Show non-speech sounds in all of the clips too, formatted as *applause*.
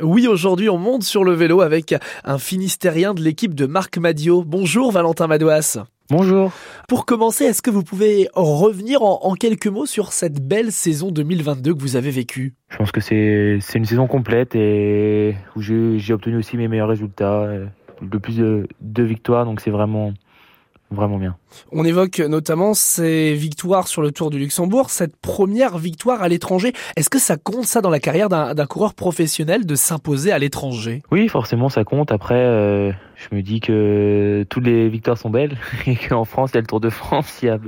Oui, aujourd'hui, on monte sur le vélo avec un Finistérien de l'équipe de Marc Madio. Bonjour Valentin Madouas. Bonjour. Pour commencer, est-ce que vous pouvez revenir en, quelques mots sur cette belle saison 2022 que vous avez vécue? Je pense que c'est une saison complète et où j'ai obtenu aussi mes meilleurs résultats. Le plus de, de victoires, donc c'est vraiment vraiment bien. On évoque notamment ces victoires sur le Tour du Luxembourg, cette première victoire à l'étranger. Est-ce que ça compte ça dans la carrière d'un coureur professionnel de s'imposer à l'étranger? Oui, forcément ça compte. Après, euh, je me dis que toutes les victoires sont belles *laughs* et qu'en France, il y a le Tour de France, il y a,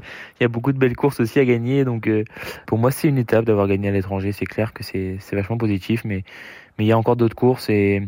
il y a beaucoup de belles courses aussi à gagner. Donc euh, pour moi, c'est une étape d'avoir gagné à l'étranger. C'est clair que c'est vachement positif, mais, mais il y a encore d'autres courses et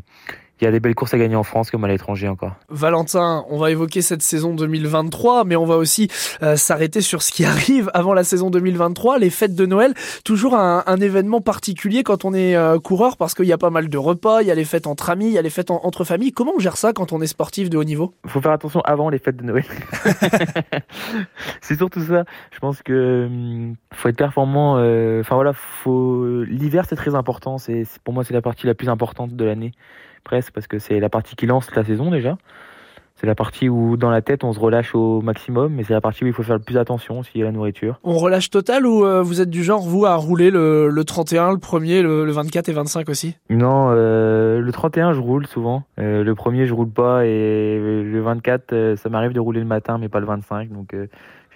il y a des belles courses à gagner en France comme à l'étranger encore. Valentin, on va évoquer cette saison 2023, mais on va aussi euh, s'arrêter sur ce qui *laughs* arrive avant la saison 2023, les fêtes de Noël. Toujours un, événement particulier quand on est euh, coureur parce qu'il y a pas mal de repas, il y a les fêtes entre amis, il y a les fêtes entre familles. Comment on gère ça quand on est sportif de haut niveau? Il faut faire attention avant les fêtes de Noël. *laughs* *laughs* c'est surtout ça. Je pense que hum, faut être performant. Euh, enfin voilà, faut l'hiver c'est très important. C'est pour moi c'est la partie la plus importante de l'année presque parce que c'est la partie qui lance la saison déjà. C'est la partie où dans la tête on se relâche au maximum, mais c'est la partie où il faut faire le plus attention s'il y a la nourriture. On relâche total ou euh, vous êtes du genre vous à rouler le, 31, le 1er, le, 24 et 25 aussi? Non, euh, le 31 je roule souvent. Euh, le 1er je roule pas et le 24 ça m'arrive de rouler le matin mais pas le 25 donc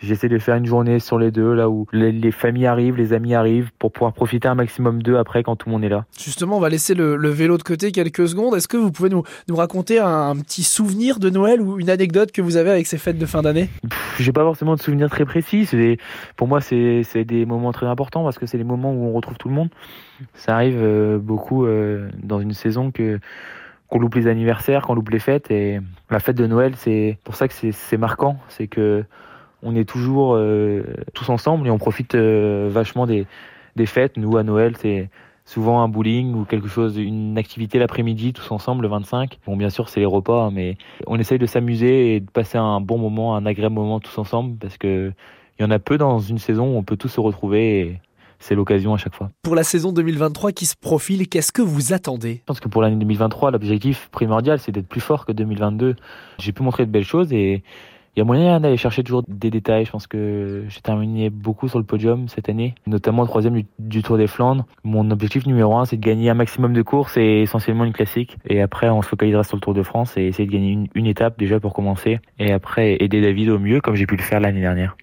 J'essaie de faire une journée sur les deux, là où les, familles arrivent, les amis arrivent, pour pouvoir profiter un maximum d'eux après quand tout le monde est là. Justement, on va laisser le, vélo de côté quelques secondes. Est-ce que vous pouvez nous, nous raconter un, petit souvenir de Noël ou une anecdote que vous avez avec ces fêtes de fin d'année? J'ai pas forcément de souvenirs très précis. Des, pour moi, c'est des moments très importants parce que c'est les moments où on retrouve tout le monde. Ça arrive euh, beaucoup euh, dans une saison que qu'on loupe les anniversaires, qu'on loupe les fêtes. Et la fête de Noël, c'est pour ça que c'est marquant. C'est que on est toujours euh, tous ensemble et on profite euh, vachement des, des fêtes. Nous, à Noël, c'est souvent un bowling ou quelque chose, une activité l'après-midi tous ensemble le 25. Bon, bien sûr, c'est les repas, hein, mais on essaye de s'amuser et de passer un bon moment, un agréable moment tous ensemble parce que il y en a peu dans une saison où on peut tous se retrouver et c'est l'occasion à chaque fois. Pour la saison 2023 qui se profile, qu'est-ce que vous attendez? Je pense que pour l'année 2023, l'objectif primordial, c'est d'être plus fort que 2022. J'ai pu montrer de belles choses et il y a moyen d'aller chercher toujours des détails. Je pense que j'ai terminé beaucoup sur le podium cette année, notamment le troisième du, Tour des Flandres. Mon objectif numéro un, c'est de gagner un maximum de courses et essentiellement une classique. Et après, on se focalisera sur le Tour de France et essayer de gagner une, une étape déjà pour commencer. Et après, aider David au mieux, comme j'ai pu le faire l'année dernière.